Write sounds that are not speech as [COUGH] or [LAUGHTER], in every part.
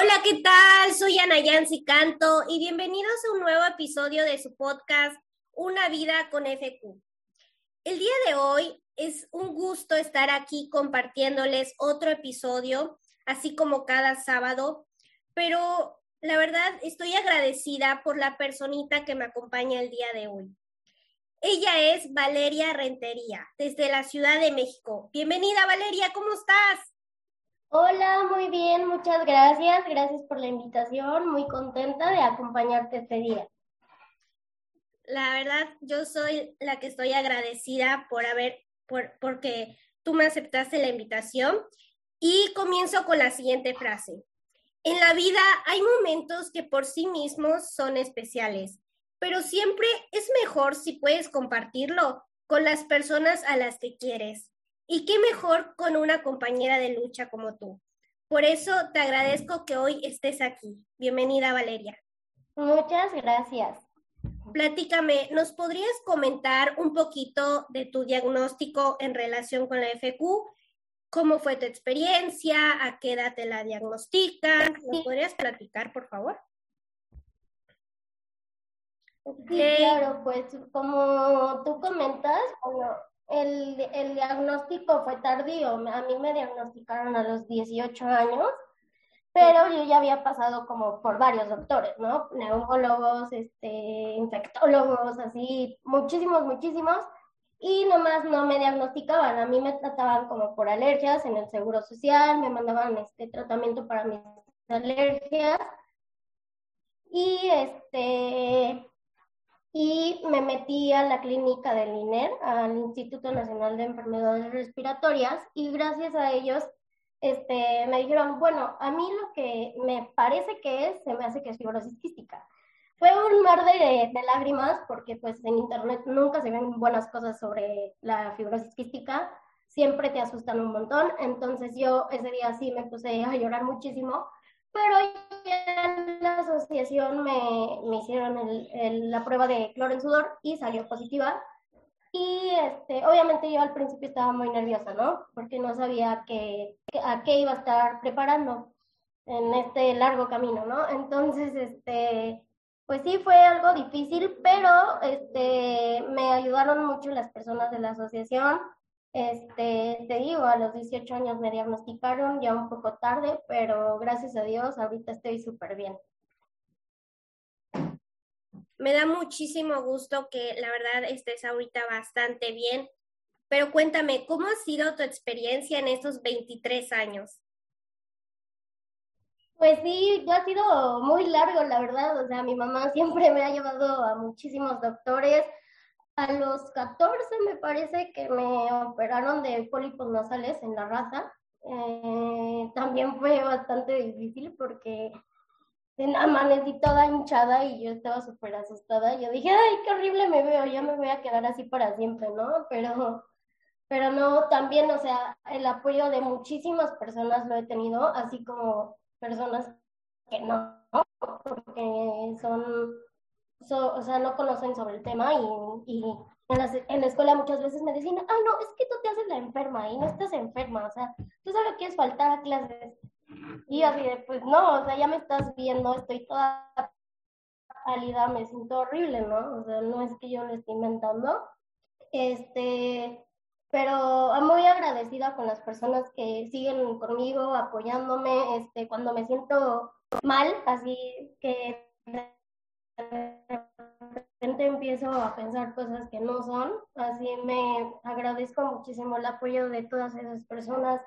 Hola, ¿qué tal? Soy Ana Yancy Canto y bienvenidos a un nuevo episodio de su podcast Una vida con FQ. El día de hoy es un gusto estar aquí compartiéndoles otro episodio, así como cada sábado, pero la verdad estoy agradecida por la personita que me acompaña el día de hoy. Ella es Valeria Rentería, desde la Ciudad de México. Bienvenida, Valeria, ¿cómo estás? Hola, muy bien, muchas gracias. Gracias por la invitación. Muy contenta de acompañarte este día. La verdad, yo soy la que estoy agradecida por haber, por, porque tú me aceptaste la invitación. Y comienzo con la siguiente frase. En la vida hay momentos que por sí mismos son especiales, pero siempre es mejor si puedes compartirlo con las personas a las que quieres. Y qué mejor con una compañera de lucha como tú. Por eso te agradezco que hoy estés aquí. Bienvenida, Valeria. Muchas gracias. Platícame, ¿nos podrías comentar un poquito de tu diagnóstico en relación con la FQ? ¿Cómo fue tu experiencia? ¿A qué edad te la diagnostican? ¿Nos podrías platicar, por favor? Sí, claro, pues como tú comentas, bueno, el, el, diagnóstico fue tardío. A mí me diagnosticaron a los 18 años, pero yo ya había pasado como por varios doctores, ¿no? Neumólogos, este, infectólogos, así, muchísimos, muchísimos, y nomás no me diagnosticaban. A mí me trataban como por alergias en el seguro social, me mandaban este tratamiento para mis alergias. Y este, y me metí a la clínica del INER, al Instituto Nacional de Enfermedades Respiratorias, y gracias a ellos este, me dijeron, bueno, a mí lo que me parece que es, se me hace que es fibrosis quística. Fue un mar de, de lágrimas porque pues en internet nunca se ven buenas cosas sobre la fibrosis quística, siempre te asustan un montón, entonces yo ese día sí me puse a llorar muchísimo pero en la asociación me, me hicieron el, la prueba de cloro en sudor y salió positiva. Y este, obviamente yo al principio estaba muy nerviosa, ¿no? Porque no sabía que, a qué iba a estar preparando en este largo camino, ¿no? Entonces, este, pues sí fue algo difícil, pero este, me ayudaron mucho las personas de la asociación este, te digo, a los 18 años me diagnosticaron ya un poco tarde, pero gracias a Dios ahorita estoy súper bien. Me da muchísimo gusto que la verdad estés ahorita bastante bien, pero cuéntame, ¿cómo ha sido tu experiencia en estos 23 años? Pues sí, ya ha sido muy largo, la verdad. O sea, mi mamá siempre me ha llevado a muchísimos doctores, a los 14 me parece que me operaron de pólipos nasales en la raza. Eh, también fue bastante difícil porque amanecí toda hinchada y yo estaba súper asustada. Yo dije, ay, qué horrible me veo, ya me voy a quedar así para siempre, ¿no? Pero, pero no, también, o sea, el apoyo de muchísimas personas lo he tenido, así como personas que no, porque son o sea, no conocen sobre el tema y, y en, la, escuela muchas veces me decían, ah, no, es que tú te haces la enferma y no estás enferma, o sea, tú solo quieres faltar a clases. Y así de, pues no, o sea, ya me estás viendo, estoy toda pálida, me siento horrible, ¿no? O sea, no es que yo lo esté inventando. Este, pero muy agradecida con las personas que siguen conmigo, apoyándome, este, cuando me siento mal, así que repente empiezo a pensar cosas que no son. Así me agradezco muchísimo el apoyo de todas esas personas,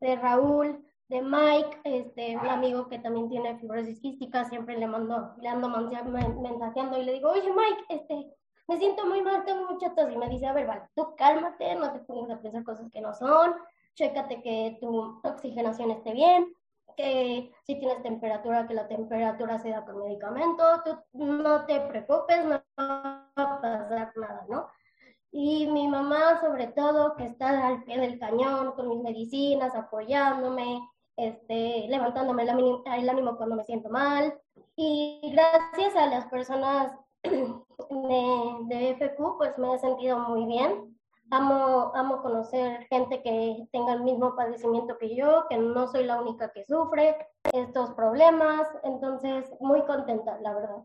de Raúl, de Mike, este, un amigo que también tiene fibrosis quística, siempre le mando, le ando mensajeando y le digo, oye Mike, este, me siento muy mal, tengo mucha tos, y me dice, a ver, vale, tú cálmate, no te pongas a pensar cosas que no son, chécate que tu oxigenación esté bien, que si tienes temperatura, que la temperatura se da con medicamento, tú no te preocupes, no va a pasar nada, ¿no? Y mi mamá, sobre todo, que está al pie del cañón con mis medicinas, apoyándome, este, levantándome el ánimo cuando me siento mal. Y gracias a las personas [CLEARS THROAT] de, de FQ, pues me he sentido muy bien. Amo, amo conocer gente que tenga el mismo padecimiento que yo, que no soy la única que sufre estos problemas, entonces muy contenta, la verdad.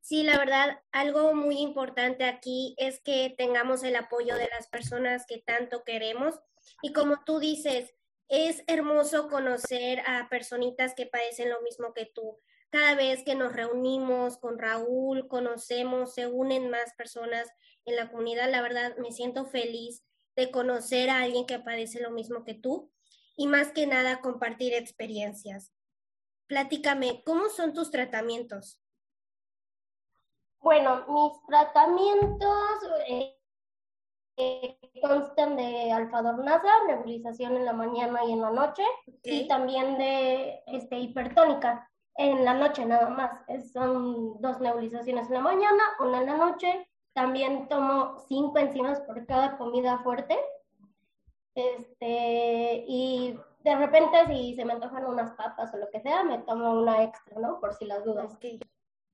Sí, la verdad, algo muy importante aquí es que tengamos el apoyo de las personas que tanto queremos. Y como tú dices, es hermoso conocer a personitas que padecen lo mismo que tú. Cada vez que nos reunimos con Raúl, conocemos, se unen más personas en la comunidad. La verdad, me siento feliz de conocer a alguien que padece lo mismo que tú y más que nada compartir experiencias. Platícame, ¿cómo son tus tratamientos? Bueno, mis tratamientos eh, eh, constan de alfadornasa, nebulización en la mañana y en la noche, y también de este, hipertónica en la noche nada más. son dos nebulizaciones en la mañana, una en la noche. También tomo cinco enzimas por cada comida fuerte. Este, y de repente si se me antojan unas papas o lo que sea, me tomo una extra, ¿no? Por si las dudas.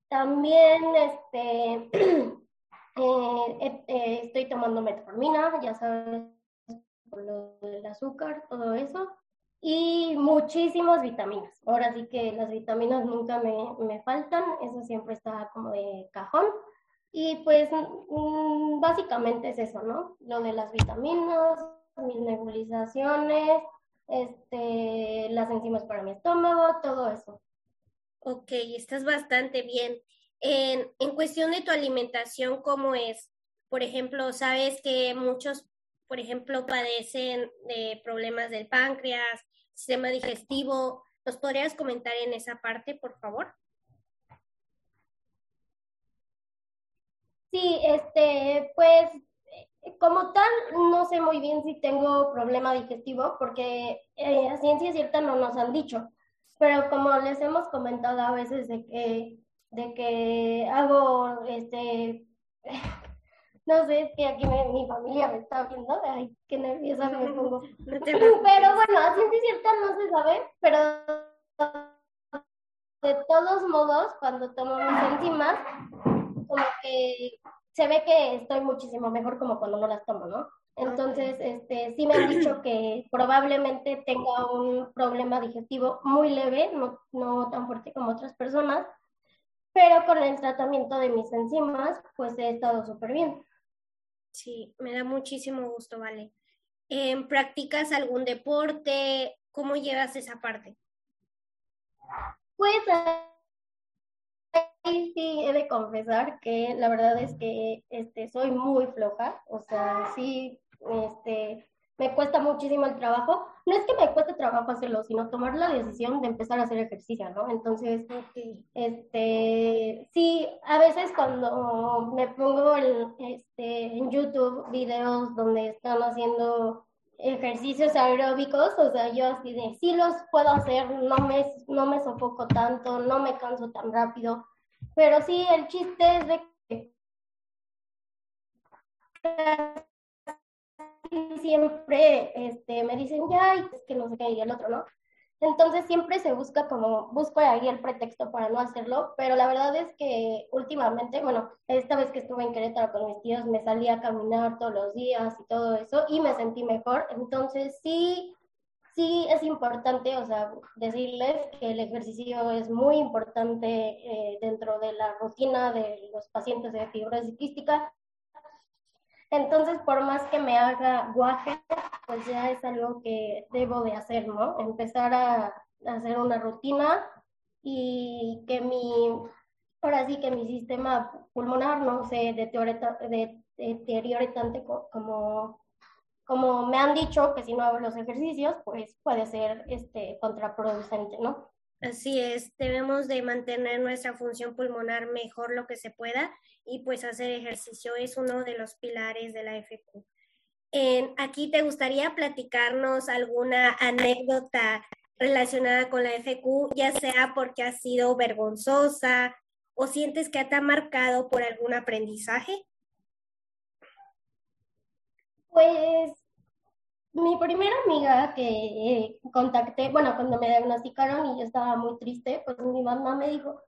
También este, [CLEARS THROAT] eh, eh, estoy tomando metformina, ya sabes, por lo del azúcar, todo eso. Y muchísimas vitaminas. Ahora sí que las vitaminas nunca me, me faltan, eso siempre está como de cajón. Y pues mm, básicamente es eso, ¿no? Lo de las vitaminas, mis nebulizaciones, este, las enzimas para mi estómago, todo eso. Ok, estás bastante bien. En, en cuestión de tu alimentación, ¿cómo es? Por ejemplo, sabes que muchos, por ejemplo, padecen de problemas del páncreas, sistema digestivo. ¿Nos podrías comentar en esa parte, por favor? Sí, este, pues como tal, no sé muy bien si tengo problema digestivo, porque eh, a ciencia cierta no nos han dicho pero como les hemos comentado a veces de que, de que hago, este, [LAUGHS] no sé, es que aquí mi familia me está viendo, ay, qué nerviosa me [LAUGHS] pongo. [LAUGHS] pero bueno, así es cierta no se sabe, pero de todos modos, cuando tomo mis enzimas, como que se ve que estoy muchísimo mejor como cuando no las tomo, ¿no? Entonces, este, sí me han dicho que probablemente tenga un problema digestivo muy leve, no, no tan fuerte como otras personas, pero con el tratamiento de mis enzimas, pues he estado súper bien. Sí, me da muchísimo gusto, Vale. Eh, ¿Practicas algún deporte? ¿Cómo llevas esa parte? Pues sí, he de confesar que la verdad es que este, soy muy floja, o sea, sí este, me cuesta muchísimo el trabajo. No es que me cueste trabajo hacerlo, sino tomar la decisión de empezar a hacer ejercicio, ¿no? Entonces, este, sí, a veces cuando me pongo en, este, en YouTube videos donde están haciendo ejercicios aeróbicos, o sea, yo así de, sí los puedo hacer, no me, no me sofoco tanto, no me canso tan rápido, pero sí, el chiste es de que siempre este, me dicen, ya, es que no sé qué, y el otro, ¿no? Entonces siempre se busca como, busco ahí el pretexto para no hacerlo, pero la verdad es que últimamente, bueno, esta vez que estuve en Querétaro con mis tíos, me salí a caminar todos los días y todo eso, y me sentí mejor. Entonces sí, sí es importante, o sea, decirles que el ejercicio es muy importante eh, dentro de la rutina de los pacientes de fibrosis quística entonces, por más que me haga guaje, pues ya es algo que debo de hacer, ¿no? Empezar a, hacer una rutina y que mi, ahora sí que mi sistema pulmonar no se deteriore tanto como, como me han dicho que si no hago los ejercicios, pues puede ser este, contraproducente, ¿no? Así es, debemos de mantener nuestra función pulmonar mejor lo que se pueda y pues hacer ejercicio es uno de los pilares de la FQ. aquí te gustaría platicarnos alguna anécdota relacionada con la FQ, ya sea porque ha sido vergonzosa o sientes que te ha marcado por algún aprendizaje. Pues mi primera amiga que contacté, bueno, cuando me diagnosticaron y yo estaba muy triste, pues mi mamá me dijo,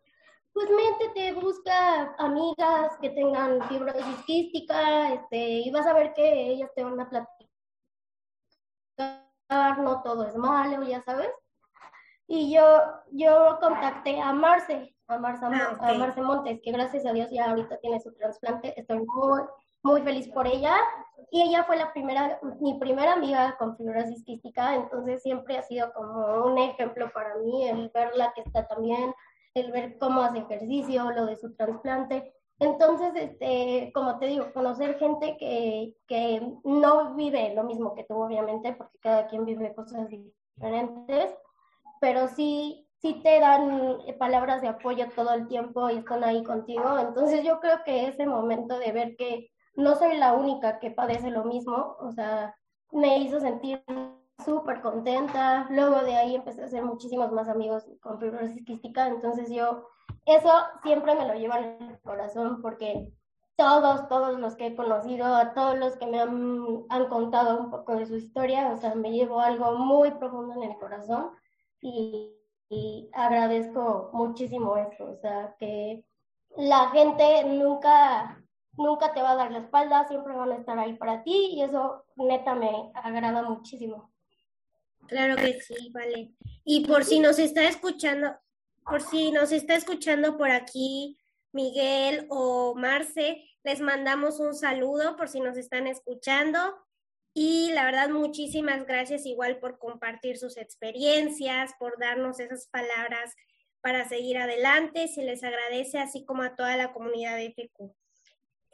pues métete, busca amigas que tengan fibrosis quística, este, y vas a ver que ellas te van a platicar, no todo es malo, ya sabes. Y yo, yo contacté a Marce, a Marce, ah, a Marce Montes, que gracias a Dios ya ahorita tiene su trasplante, estoy muy, muy feliz por ella. Y ella fue la primera, mi primera amiga con fibrosis quística, entonces siempre ha sido como un ejemplo para mí el verla que está también el ver cómo hace ejercicio, lo de su trasplante. Entonces, este, como te digo, conocer gente que, que no vive lo mismo que tú, obviamente, porque cada quien vive cosas diferentes, pero sí, sí te dan palabras de apoyo todo el tiempo y están ahí contigo. Entonces, yo creo que ese momento de ver que no soy la única que padece lo mismo, o sea, me hizo sentir súper contenta. Luego de ahí empecé a hacer muchísimos más amigos con fibrosis quística. Entonces yo, eso siempre me lo llevo en el corazón porque todos, todos los que he conocido, a todos los que me han, han contado un poco de su historia, o sea, me llevo algo muy profundo en el corazón y, y agradezco muchísimo eso. O sea, que la gente nunca nunca te va a dar la espalda, siempre van a estar ahí para ti y eso neta me agrada muchísimo. Claro que sí, vale. Y por si nos está escuchando, por si nos está escuchando por aquí Miguel o Marce, les mandamos un saludo por si nos están escuchando. Y la verdad, muchísimas gracias igual por compartir sus experiencias, por darnos esas palabras para seguir adelante. Se les agradece, así como a toda la comunidad de FQ.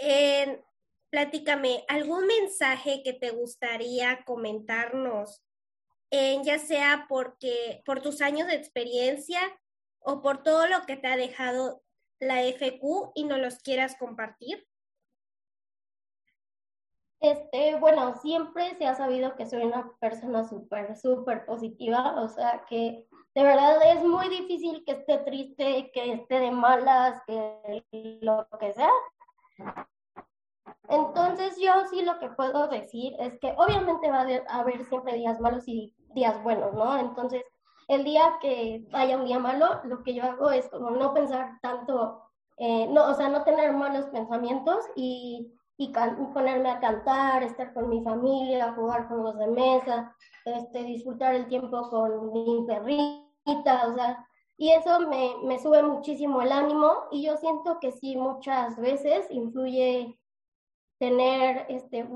Eh, platícame, ¿algún mensaje que te gustaría comentarnos ya sea porque por tus años de experiencia o por todo lo que te ha dejado la FQ y no los quieras compartir? Este, bueno, siempre se ha sabido que soy una persona súper, súper positiva, o sea que de verdad es muy difícil que esté triste, que esté de malas, que lo que sea. Entonces yo sí lo que puedo decir es que obviamente va a haber siempre días malos y días buenos, ¿no? Entonces, el día que haya un día malo, lo que yo hago es como no pensar tanto, eh, no, o sea, no tener malos pensamientos y, y, ponerme a cantar, estar con mi familia, jugar juegos de mesa, este, disfrutar el tiempo con mi perrita, o sea, y eso me, me sube muchísimo el ánimo y yo siento que sí, muchas veces influye tener este,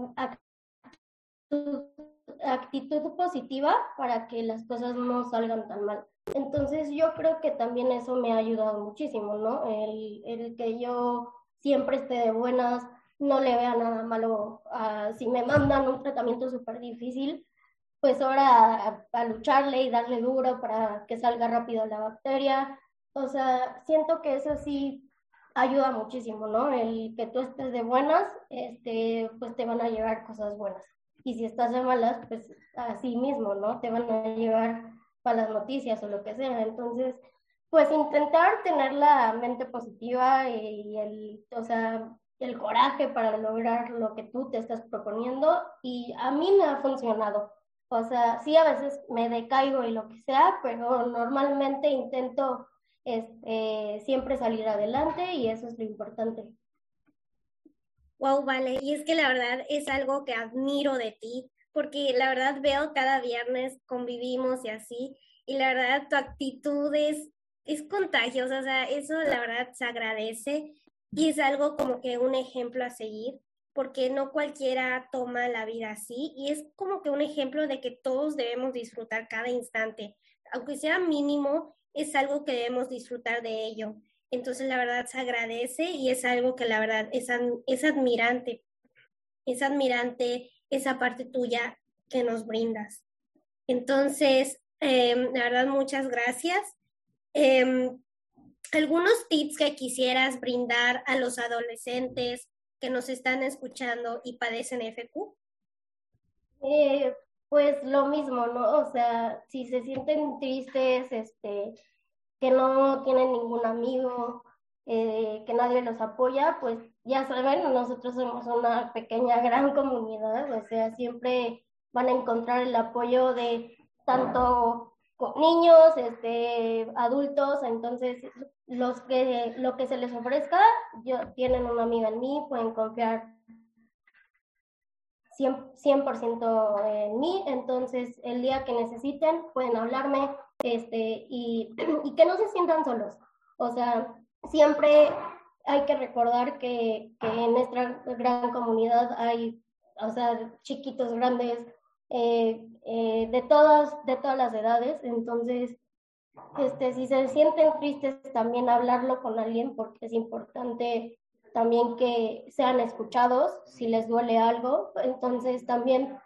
actitud positiva para que las cosas no salgan tan mal. Entonces yo creo que también eso me ha ayudado muchísimo, ¿no? El, el que yo siempre esté de buenas, no le vea nada malo si me mandan un tratamiento súper difícil, pues ahora a, lucharle y darle duro para que salga rápido la bacteria. O sea, siento que eso sí ayuda muchísimo, ¿no? El que tú estés de buenas, este, pues te van a llegar cosas buenas y si estás de malas, pues así mismo, ¿no? Te van a llevar para las noticias o lo que sea. Entonces, pues intentar tener la mente positiva y el, o sea, el coraje para lograr lo que tú te estás proponiendo y a mí me ha funcionado. O sea, sí a veces me decaigo y lo que sea, pero normalmente intento este, siempre salir adelante y eso es lo importante. Wow, vale. Y es que la verdad es algo que admiro de ti, porque la verdad veo cada viernes convivimos y así, y la verdad tu actitud es, es contagiosa, o sea, eso la verdad se agradece y es algo como que un ejemplo a seguir, porque no cualquiera toma la vida así y es como que un ejemplo de que todos debemos disfrutar cada instante, aunque sea mínimo, es algo que debemos disfrutar de ello. Entonces, la verdad se agradece y es algo que la verdad es, es admirante, es admirante esa parte tuya que nos brindas. Entonces, em, la verdad, muchas gracias. Em, algunos tips que quisieras brindar a los adolescentes que nos están escuchando y padecen FQ? Eh, pues lo mismo, ¿no? O sea, si se sienten tristes, este, que no tienen ningún amigo, eh, que nadie los apoya, pues ya saben, nosotros somos una pequeña, gran comunidad, o sea, siempre van a encontrar el apoyo de tanto niños, este, adultos, entonces los que, lo que se les ofrezca, yo, tienen una amiga en mí, pueden confiar 100%, en mí, entonces el día que necesiten pueden hablarme este, y, [CLEARS THROAT] y, que no se sientan solos. O sea, siempre hay que recordar que, que en nuestra gran comunidad hay, o sea, chiquitos, grandes, eh, eh, de, todas, de todas las edades, entonces este, si se sienten tristes, también hablarlo con alguien porque es importante también que sean escuchados si les duele algo. Entonces también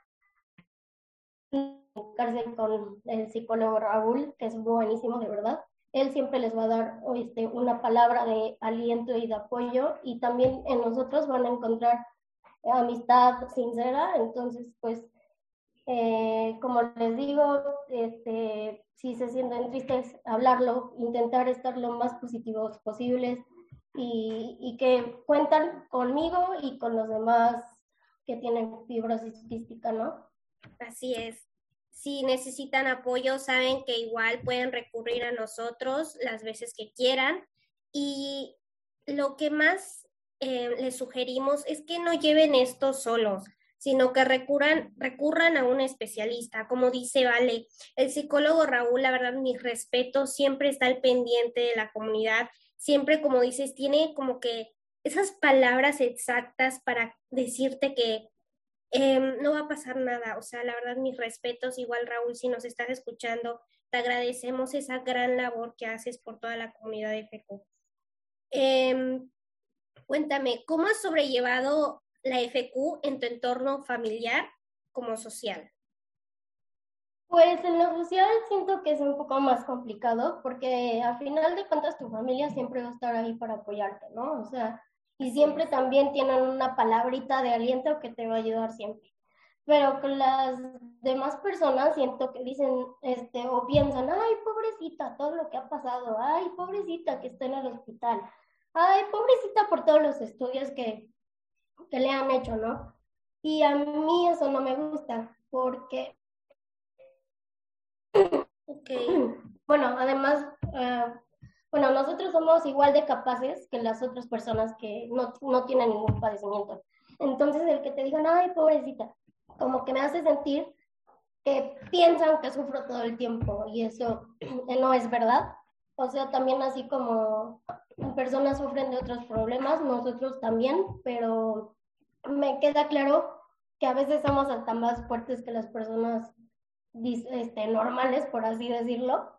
con el psicólogo Raúl, que es buenísimo de verdad. Él siempre les va a dar este, una palabra de aliento y de apoyo y también en nosotros van a encontrar amistad sincera. Entonces, pues, eh, como les digo, este, si se sienten tristes, hablarlo, intentar estar lo más positivos posibles y, y, que cuentan conmigo y con los demás que tienen fibrosis quística, ¿no? Así es. Si necesitan apoyo, saben que igual pueden recurrir a nosotros las veces que quieran. Y lo que más eh, les sugerimos es que no lleven esto solos sino que recurran, recurran a un especialista. Como dice Vale, el psicólogo Raúl, la verdad, mi respeto, siempre está al pendiente de la comunidad, siempre, como dices, tiene como que esas palabras exactas para decirte que em, no va a pasar nada. O sea, la verdad, mis respetos, igual Raúl, si nos estás escuchando, te agradecemos esa gran labor que haces por toda la comunidad de FECO. Em, cuéntame, ¿cómo has sobrellevado la FQ en tu entorno familiar como social? Pues en lo social siento que es un poco más complicado porque al final de cuentas tu familia siempre va a estar ahí para apoyarte, ¿no? O sea, y siempre también tienen una palabrita de aliento que te va a ayudar siempre. Pero con las demás personas siento que dicen, este, o piensan, ay, pobrecita, todo lo que ha pasado, ay, pobrecita que está en el hospital, ay, pobrecita por todos los estudios que, que le han hecho, ¿no? Y a mí eso no me gusta porque, [CLEARS THROAT] bueno, además, eh, bueno, nosotros somos igual de capaces que las otras personas que no, no tienen ningún padecimiento. Entonces, el que te digan, ay, pobrecita, como que me hace sentir que piensan que sufro todo el tiempo y eso [CLEARS THROAT] no es verdad. O sea, también así como personas sufren de otros problemas, nosotros también, pero me queda claro que a veces somos hasta más fuertes que las personas este, normales, por así decirlo.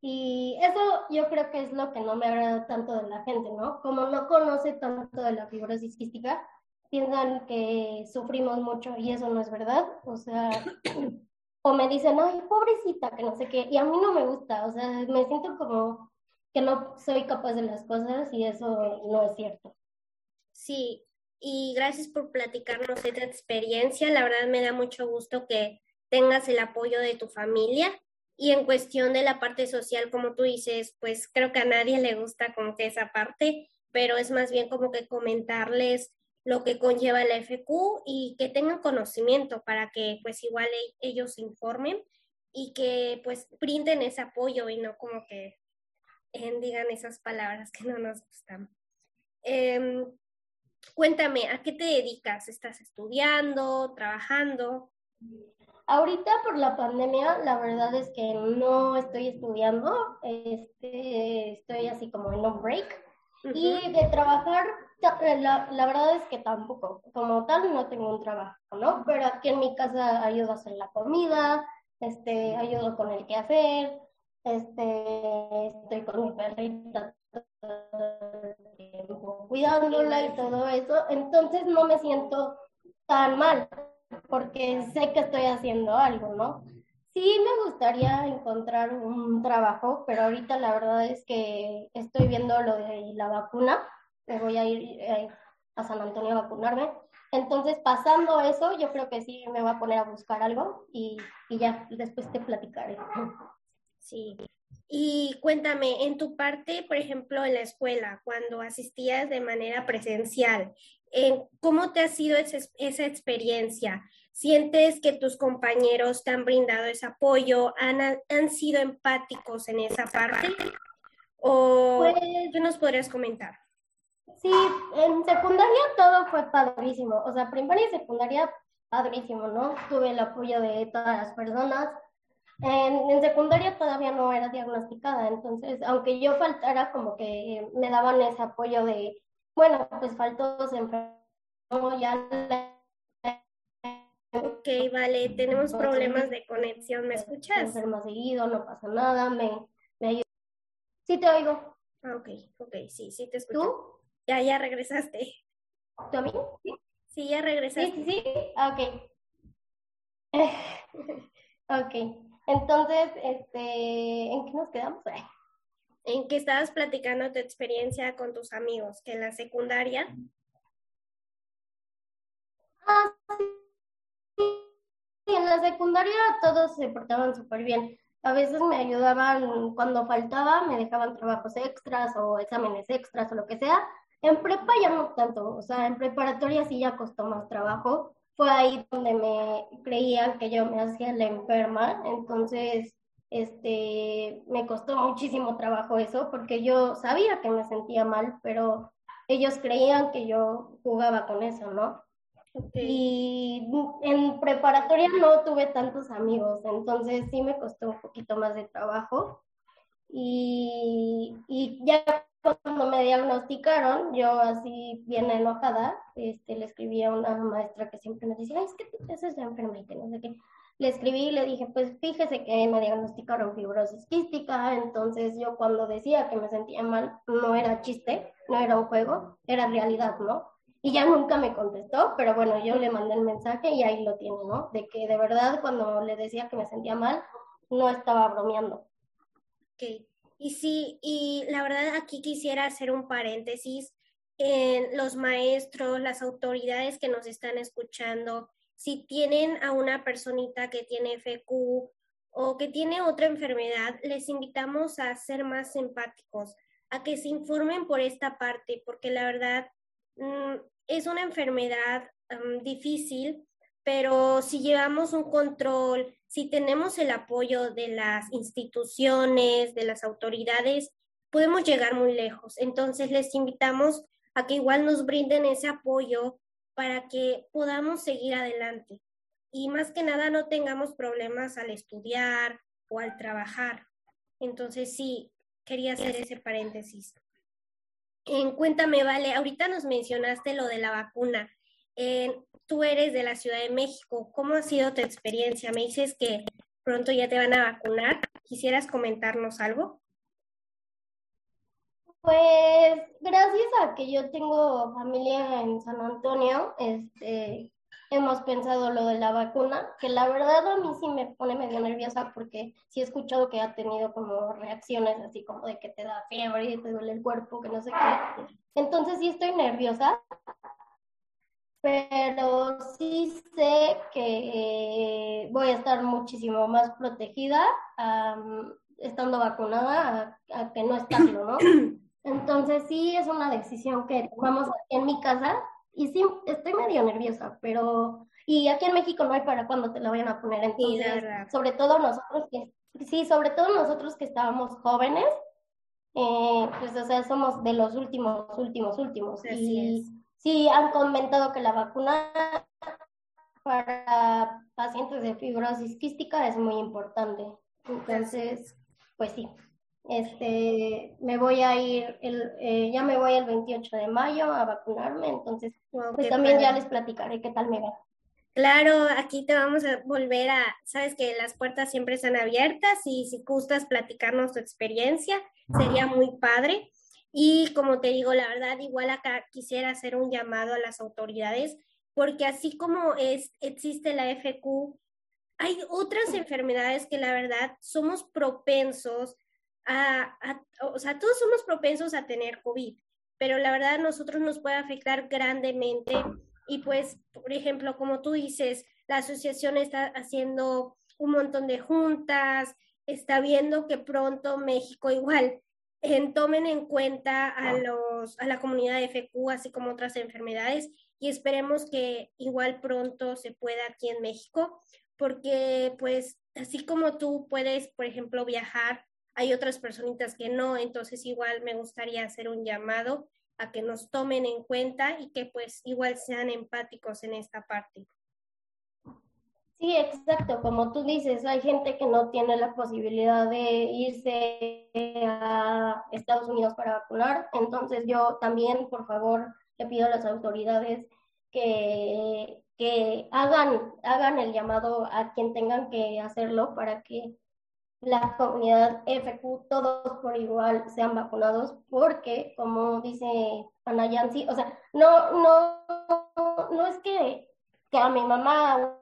Y eso yo creo que es lo que no me agrada tanto de la gente, ¿no? Como no conoce tanto de la fibrosis quística, piensan que sufrimos mucho y eso no es verdad. O sea, [CLEARS THROAT] o me dicen, ay, pobrecita, que no sé qué, y a mí no me gusta, o sea, me siento como que no soy capaz de las cosas y eso no es cierto. Sí, y gracias por platicarnos esta experiencia. La verdad me da mucho gusto que tengas el apoyo de tu familia. Y en cuestión de la parte social, como tú dices, pues creo que a nadie le gusta como que esa parte, pero es más bien como que comentarles lo que conlleva la FQ y que tengan conocimiento para que pues igual e-, ellos informen y que pues brinden ese apoyo y no como que digan esas palabras que no nos gustan. Em, Cuéntame, ¿a qué te dedicas? ¿Estás estudiando, trabajando? Ahorita por la pandemia, la verdad es que no estoy estudiando, este, estoy así como en un break. Y de trabajar, la, la, verdad es que tampoco, como tal, no tengo un trabajo, ¿no? Pero aquí en mi casa ayudo a hacer la comida, este, ayudo con el quehacer, este, estoy con mi perrita cuidándola y todo eso, entonces no me siento tan mal porque sé que estoy haciendo algo, ¿no? Sí me gustaría encontrar un trabajo, pero ahorita la verdad es que estoy viendo lo de la vacuna, me voy a ir eh, a San Antonio a vacunarme. Entonces, pasando eso, yo creo que sí me voy a poner a buscar algo y, y ya, después te platicaré. Sí, y cuéntame, en tu parte, por ejemplo, en la escuela, cuando asistías de manera presencial, ¿cómo te ha sido esa, experiencia? ¿Sientes que tus compañeros te han brindado ese apoyo? ¿Han, ¿Han sido empáticos en esa parte? ¿O pues qué nos podrías comentar? Sí, en secundaria todo fue padrísimo. O sea, primaria y secundaria, padrísimo, ¿no? Tuve el apoyo de todas las personas. En, en, secundaria todavía no era diagnosticada, entonces, aunque yo faltara, como que me daban ese apoyo de, bueno, pues faltó, se enfermó, ya Ok, vale, tenemos problemas de conexión, ¿me escuchas? seguido, no pasa nada, me, me ayuda. Sí te oigo. Ah, ok, ok, sí, sí te escucho. ¿Tú? Ya, ya regresaste. ¿Tú a mí? Sí, ya regresaste. Sí, sí, sí, ah, ok. [LAUGHS] ok, entonces, este, ¿en qué nos quedamos? En que estabas platicando tu experiencia con tus amigos, que en la secundaria. Ah, sí en la secundaria todos se portaban súper bien. A veces me ayudaban cuando faltaba, me dejaban trabajos extras o exámenes extras o lo que sea. En prepa ya no tanto, o sea, en preparatoria sí ya costó más trabajo. Fue ahí donde me creían que yo me hacía la enferma, entonces este me costó muchísimo trabajo eso porque yo sabía que me sentía mal, pero ellos creían que yo jugaba con eso, ¿no? Y en preparatoria no tuve tantos amigos, entonces sí me costó un poquito más de trabajo. Y, y ya cuando me diagnosticaron, yo así bien enojada, este, le escribí a una maestra que siempre me decía, es que tú es la que no sé qué. Le escribí y le dije, pues fíjese que me diagnosticaron fibrosis quística, entonces yo cuando decía que me sentía mal, no era chiste, no era un juego, era realidad, ¿no? Y ya nunca me contestó, pero bueno, yo le mandé el mensaje y ahí lo tiene, ¿no? De que de verdad cuando le decía que me sentía mal, no estaba bromeando. Ok, y sí, y la verdad aquí quisiera hacer un paréntesis en los maestros, las autoridades que nos están escuchando, si tienen a una personita que tiene FQ o que tiene otra enfermedad, les invitamos a ser más empáticos, a que se informen por esta parte, porque la verdad Mm, es una enfermedad difícil, pero si llevamos un control, si tenemos el apoyo de las instituciones, de las autoridades, podemos llegar muy lejos. Entonces les invitamos a que igual nos brinden ese apoyo para que podamos seguir adelante. Y más que nada no tengamos problemas al estudiar o al trabajar. Entonces sí, quería hacer ese paréntesis. Cuéntame, Vale, ahorita nos mencionaste lo de la vacuna. Tú eres de la Ciudad de México. ¿Cómo ha sido tu experiencia? Me dices que pronto ya te van a vacunar. ¿Quisieras comentarnos algo? Pues gracias a que yo tengo familia en San Antonio, este, hemos pensado lo de la vacuna, que la verdad a mí sí me pone medio nerviosa porque sí he escuchado que ha tenido como reacciones así como de que te da fiebre y te duele el cuerpo, que no sé qué. Entonces sí estoy nerviosa, pero sí sé que voy a estar muchísimo más protegida estando vacunada a, que no estarlo, ¿no? [COUGHS] Entonces sí es una decisión que tomamos aquí en mi casa y sí, estoy medio nerviosa, pero... Y aquí en México no hay para cuando te la vayan a poner. Entonces, sobre todo nosotros que... Sí, sobre todo nosotros que estábamos jóvenes, eh, pues, o sea, somos de los últimos, últimos, últimos. y sí, han comentado que la vacuna para pacientes de fibrosis quística es muy importante. Entonces, pues sí. Este, me voy a ir, el, eh, ya me voy el 28 de mayo a vacunarme, entonces pues también ya les platicaré qué tal me va. Claro, aquí te vamos a volver a, sabes que las puertas siempre están abiertas y si gustas platicarnos tu experiencia, sería muy padre. Y como te digo, la verdad, igual acá quisiera hacer un llamado a las autoridades, porque así como es, existe la FQ, hay otras enfermedades que la verdad somos propensos a, o sea, todos somos propensos a tener COVID, pero la verdad a nosotros nos puede afectar grandemente. Y pues, por ejemplo, como tú dices, la asociación está haciendo un montón de juntas, está viendo que pronto México igual en, tomen en cuenta a, los, a la comunidad de FQ, así como otras enfermedades, y esperemos que igual pronto se pueda aquí en México, porque pues así como tú puedes, por ejemplo, viajar hay otras personitas que no, entonces igual me gustaría hacer un llamado a que nos tomen en cuenta y que pues igual sean empáticos en esta parte. Sí, exacto, como tú dices, hay gente que no tiene la posibilidad de irse a Estados Unidos para vacunar, entonces yo también, por favor, le pido a las autoridades que, que hagan, hagan el llamado a quien tengan que hacerlo para que la comunidad FQ, todos por igual sean vacunados, porque como dice Ana o sea, no, no, no es que, que a mi mamá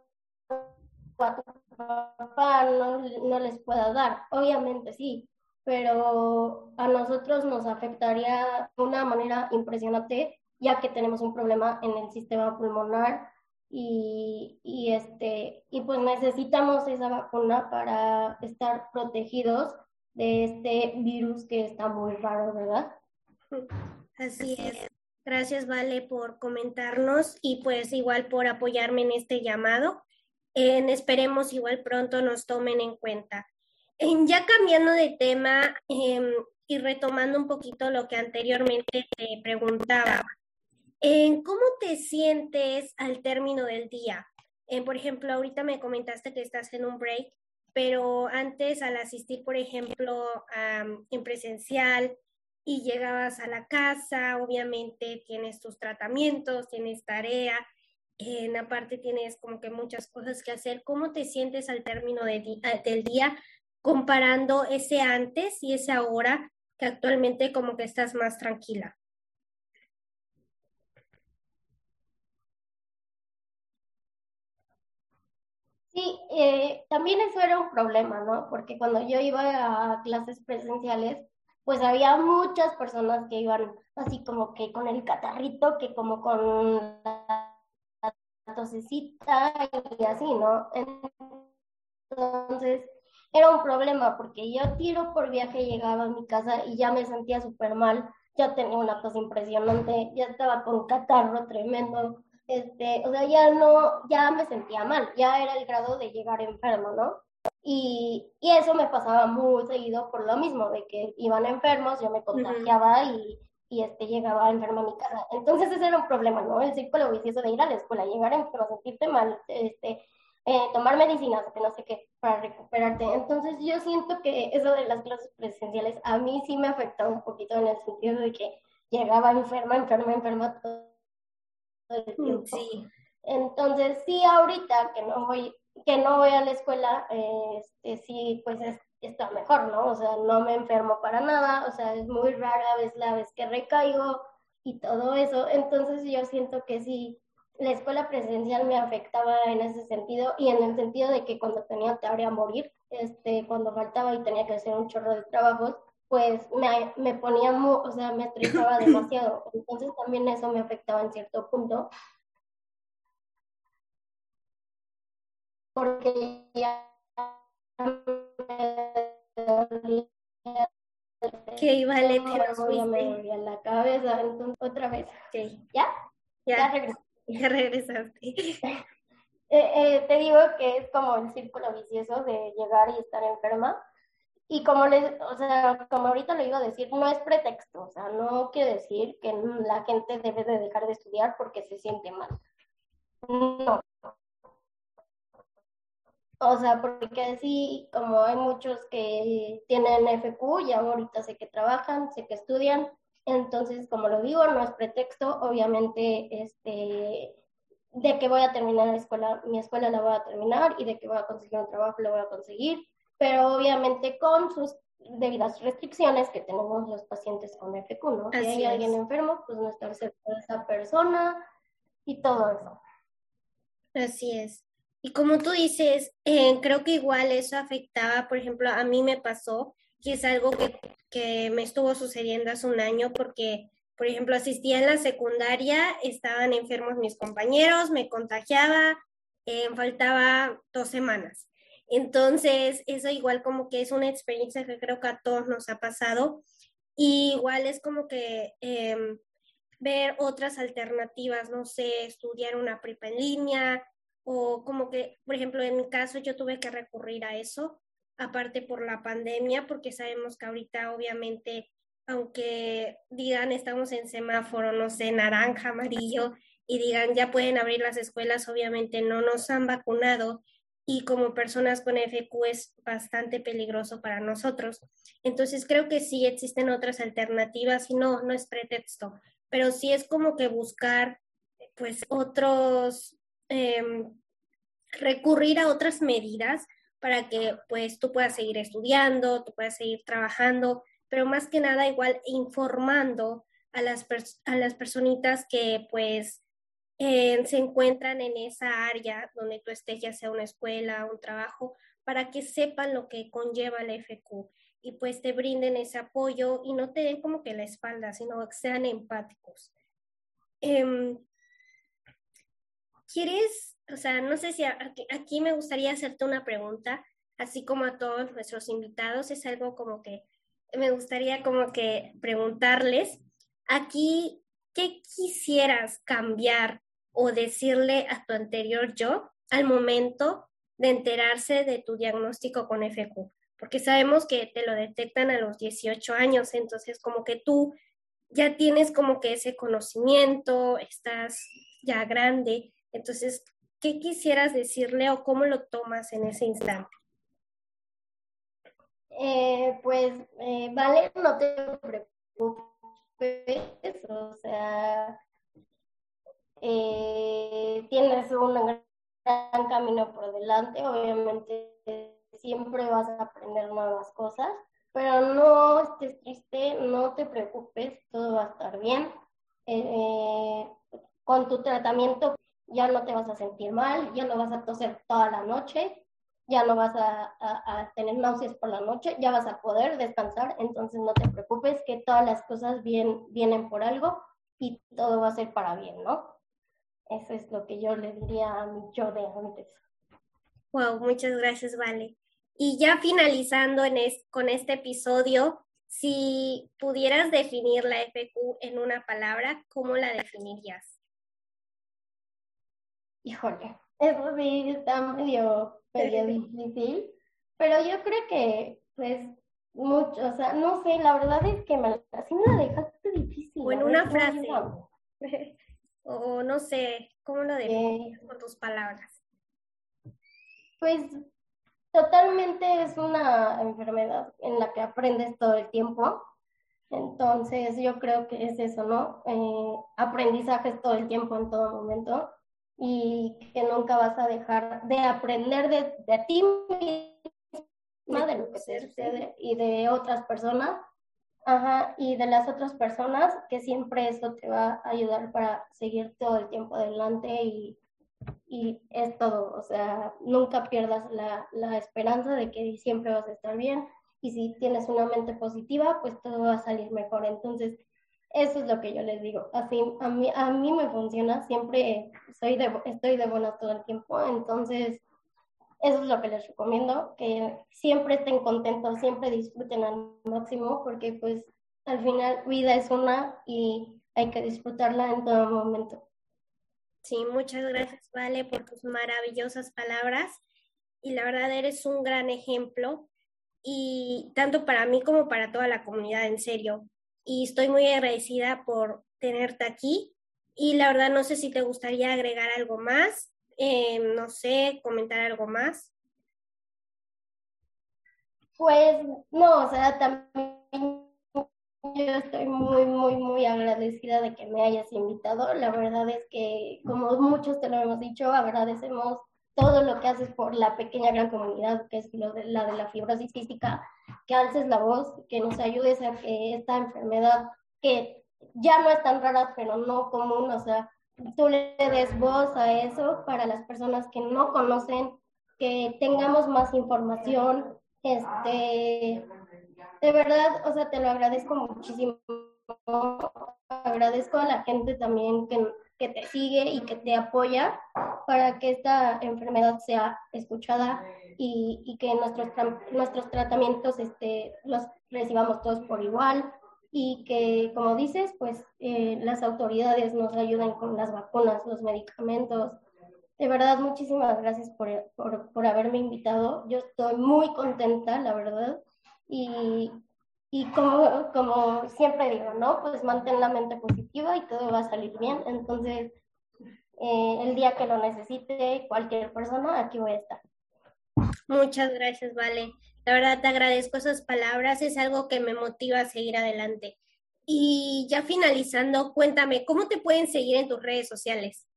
papá no, no les pueda dar, obviamente sí, pero a nosotros nos afectaría de una manera impresionante, ya que tenemos un problema en el sistema pulmonar y, y, este, y pues necesitamos esa vacuna para estar protegidos de este virus que está muy raro, ¿verdad? Así es. Gracias, Vale, por comentarnos y pues igual por apoyarme en este llamado esperemos igual pronto nos tomen en cuenta. ya cambiando de tema em, y retomando un poquito lo que anteriormente te preguntaba, ¿cómo te sientes al término del día? por ejemplo, ahorita me comentaste que estás en un break, pero antes al asistir, por ejemplo, en presencial y llegabas a la casa, obviamente tienes tus tratamientos, tienes tarea, en aparte tienes como que muchas cosas que hacer. ¿Cómo te sientes al término de del día comparando ese antes y ese ahora que actualmente como que estás más tranquila? Sí, eh, también eso era un problema, ¿no? Porque cuando yo iba a clases presenciales, pues había muchas personas que iban así como que con el catarrito, que como con la tosecita y así, ¿no? Entonces, era un problema porque yo tiro por viaje llegaba a mi casa y ya me sentía súper mal, ya tenía una tos impresionante, ya estaba con catarro tremendo, este, o sea, ya no, ya me sentía mal, ya era el grado de llegar enfermo, ¿no? Y, y eso me pasaba muy seguido por lo mismo, de que iban enfermos, yo me contagiaba y y este, llegaba enferma a mi casa. Entonces ese era un problema, ¿no? El círculo vicioso de ir a la escuela, llegar enfermo, sentirte mal, este, eh, tomar medicinas, que no sé qué, para recuperarte. Entonces yo siento que eso de las clases presenciales a mí sí me afectó un poquito en el sentido de que llegaba enferma, enferma, enferma todo el mm, tiempo. Sí. Entonces sí, ahorita que no voy, que no voy a la escuela, este, sí, pues es está mejor, ¿no? O sea, no me enfermo para nada, o sea, es muy rara vez la vez que recaigo y todo eso. Entonces yo siento que sí, la escuela presencial me afectaba en ese sentido y en el sentido de que cuando tenía tarea a morir, este, cuando faltaba y tenía que hacer un chorro de trabajos, pues me, me ponía, muy, o sea, me estresaba [COUGHS] demasiado. Entonces también eso me afectaba en cierto punto. Porque ya que vale, te me a la cabeza, entonces otra vez. ¿Ya? Ya, ya, regresaste. [LAUGHS] [LAUGHS] Eh, eh, te digo que es como el círculo vicioso de llegar y estar enferma. Y como les, o sea, como ahorita le digo decir, no es pretexto, o sea, no quiere decir que la gente debe de dejar de estudiar porque se siente mal. No, o sea, porque sí, como hay muchos que tienen FQ y ahorita sé que trabajan, sé que estudian, entonces, como lo digo, no es pretexto, obviamente, este, de que voy a terminar la escuela, mi escuela la voy a terminar y de que voy a conseguir un trabajo lo voy a conseguir, pero obviamente con sus debidas restricciones que tenemos los pacientes con FQ, ¿no? si hay alguien enfermo, pues no estar cerca de esa persona y todo eso. Así es. Y como tú dices, eh, creo que igual eso afectaba, por ejemplo, a mí me pasó, que es algo que, que me estuvo sucediendo hace un año, porque, por ejemplo, asistía en la secundaria, estaban enfermos mis compañeros, me contagiaba, eh, faltaba dos semanas. Entonces, eso igual como que es una experiencia que creo que a todos nos ha pasado. Y igual es como que em, ver otras alternativas, no sé, estudiar una prepa en línea, o como que, por ejemplo, en mi caso yo tuve que recurrir a eso aparte por la pandemia, porque sabemos que ahorita obviamente, aunque digan estamos en semáforo, no sé, naranja, amarillo, y digan ya pueden abrir las escuelas, obviamente no nos han vacunado y como personas con FQ es bastante peligroso para nosotros. Entonces creo que sí existen otras alternativas y no, no es pretexto, pero sí es como que buscar pues otros, em, recurrir a otras medidas para que pues tú puedas seguir estudiando, tú puedas seguir trabajando, pero más que nada igual informando a las, a las personitas que pues se encuentran en esa área donde tú estés, ya sea una escuela, un trabajo, para que sepan lo que conlleva la FQ y pues te brinden ese apoyo y no te den como que la espalda, sino que sean empáticos. Em, ¿Quieres, o sea, no sé si aquí, me gustaría hacerte una pregunta, así como a todos nuestros invitados, es algo como que me gustaría como que preguntarles, aquí, ¿qué quisieras cambiar o decirle a tu anterior yo al momento de enterarse de tu diagnóstico con FQ? Porque sabemos que te lo detectan a los 18 años, entonces como que tú ya tienes como que ese conocimiento, estás ya grande, entonces, ¿qué quisieras decirle o cómo lo tomas en ese instante? Eh, pues, eh, vale, no te preocupes, o sea, eh, tienes un gran camino por delante, obviamente siempre vas a aprender nuevas cosas, pero no estés triste, no te preocupes, todo va a estar bien. con tu tratamiento ya no te vas a sentir mal, ya no vas a toser toda la noche, ya no vas a, tener náuseas por la noche, ya vas a poder descansar, entonces no te preocupes que todas las cosas vienen por algo y todo va a ser para bien, ¿no? Eso es lo que yo le diría a mi yo de antes. Wow, muchas gracias, Vale. Y ya finalizando en con este episodio, si pudieras definir la FQ en una palabra, ¿cómo la definirías? Híjole, eso sí está medio, medio [LAUGHS] difícil, pero yo creo que, pues, mucho, o sea, no sé, la verdad es que me, así me la dejaste difícil. O en una frase, [LAUGHS] o no sé, ¿cómo lo defines con tus palabras? Pues totalmente es una enfermedad en la que aprendes todo el tiempo. Entonces yo creo que es eso, ¿no? Eh, aprendizajes todo el tiempo, en todo momento y que nunca vas a dejar de aprender de, de ti misma, de lo que te sucede y de otras personas. Ajá, y de las otras personas, que siempre eso te va a ayudar para seguir todo el tiempo adelante y, y es todo. O sea, nunca pierdas la, la esperanza de que siempre vas a estar bien. Y si tienes una mente positiva, pues todo va a salir mejor. Entonces, eso es lo que yo les digo. Así, a mí, a mí me funciona, siempre soy de, estoy de buenas todo el tiempo, entonces eso es lo que les recomiendo, que siempre estén contentos, siempre disfruten al máximo, porque pues al final vida es una y hay que disfrutarla en todo momento. Sí, muchas gracias, Vale, por tus maravillosas palabras. Y la verdad eres un gran ejemplo, y tanto para mí como para toda la comunidad, en serio y estoy muy agradecida por tenerte aquí. Y la verdad no sé si te gustaría agregar algo más, eh, no sé, comentar algo más. Pues no, o sea, también yo estoy muy, muy, muy agradecida de que me hayas invitado. La verdad es que, como muchos te lo hemos dicho, agradecemos todo lo que haces por la pequeña gran comunidad que es lo de, la de la fibrosis física, que alces la voz, que nos ayudes a que esta enfermedad, que ya no es tan rara, pero no común, o sea, tú le des voz a eso para las personas que no conocen, que tengamos más información, este, de verdad, o sea, te lo agradezco muchísimo. Agradezco a la gente también que, que te sigue y que te apoya para que esta enfermedad sea escuchada y, y que nuestros, nuestros tratamientos este, los recibamos todos por igual y que, como dices, pues eh, las autoridades nos ayuden con las vacunas, los medicamentos De verdad, muchísimas gracias por, por, por haberme invitado. Yo estoy muy contenta, la verdad. Y, y como, como siempre digo, ¿no? Pues mantén la mente positiva y todo va a salir bien. Entonces, eh, el día que lo necesite cualquier persona, aquí voy a estar. Muchas gracias, Vale. La verdad te agradezco esas palabras, es algo que me motiva a seguir adelante. Y ya finalizando, cuéntame, ¿cómo te pueden seguir en tus redes sociales?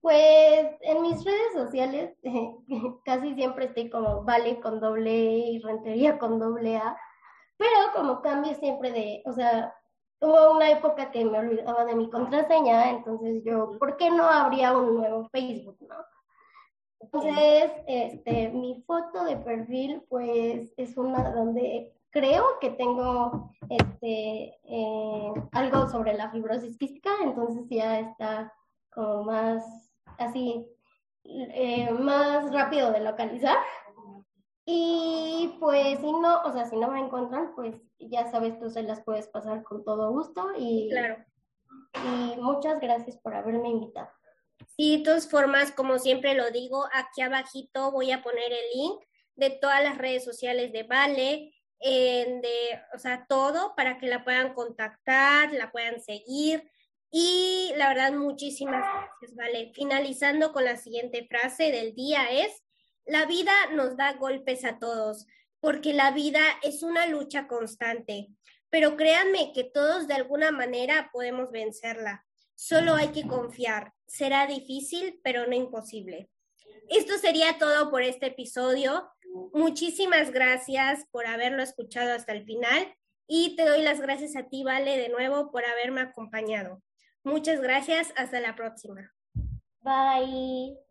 Pues en mis redes sociales [LAUGHS] casi siempre estoy como Vale con doble E y Rentería con doble A, pero como cambio siempre de, o sea, hubo una época que me olvidaba de mi contraseña, entonces yo, ¿por qué no habría un nuevo Facebook, no? Entonces, este, mi foto de perfil, pues, es una donde creo que tengo este, eh, algo sobre la fibrosis quística, entonces ya está como más así, eh, más rápido de localizar. Y pues si no, o sea, si no me encuentran, pues ya sabes, tú se las puedes pasar con todo gusto y, claro. y muchas gracias por haberme invitado. Sí, de todas formas, como siempre lo digo, aquí abajito voy a poner el link de todas las redes sociales de Vale, de, o sea, todo para que la puedan contactar, la puedan seguir. Y la verdad, muchísimas gracias, Vale. Finalizando con la siguiente frase del día es, la vida nos da golpes a todos, porque la vida es una lucha constante, pero créanme que todos de alguna manera podemos vencerla. Solo hay que confiar. Será difícil, pero no imposible. Esto sería todo por este episodio. Muchísimas gracias por haberlo escuchado hasta el final y te doy las gracias a ti, Vale, de nuevo por haberme acompañado. Muchas gracias. Hasta la próxima. Bye.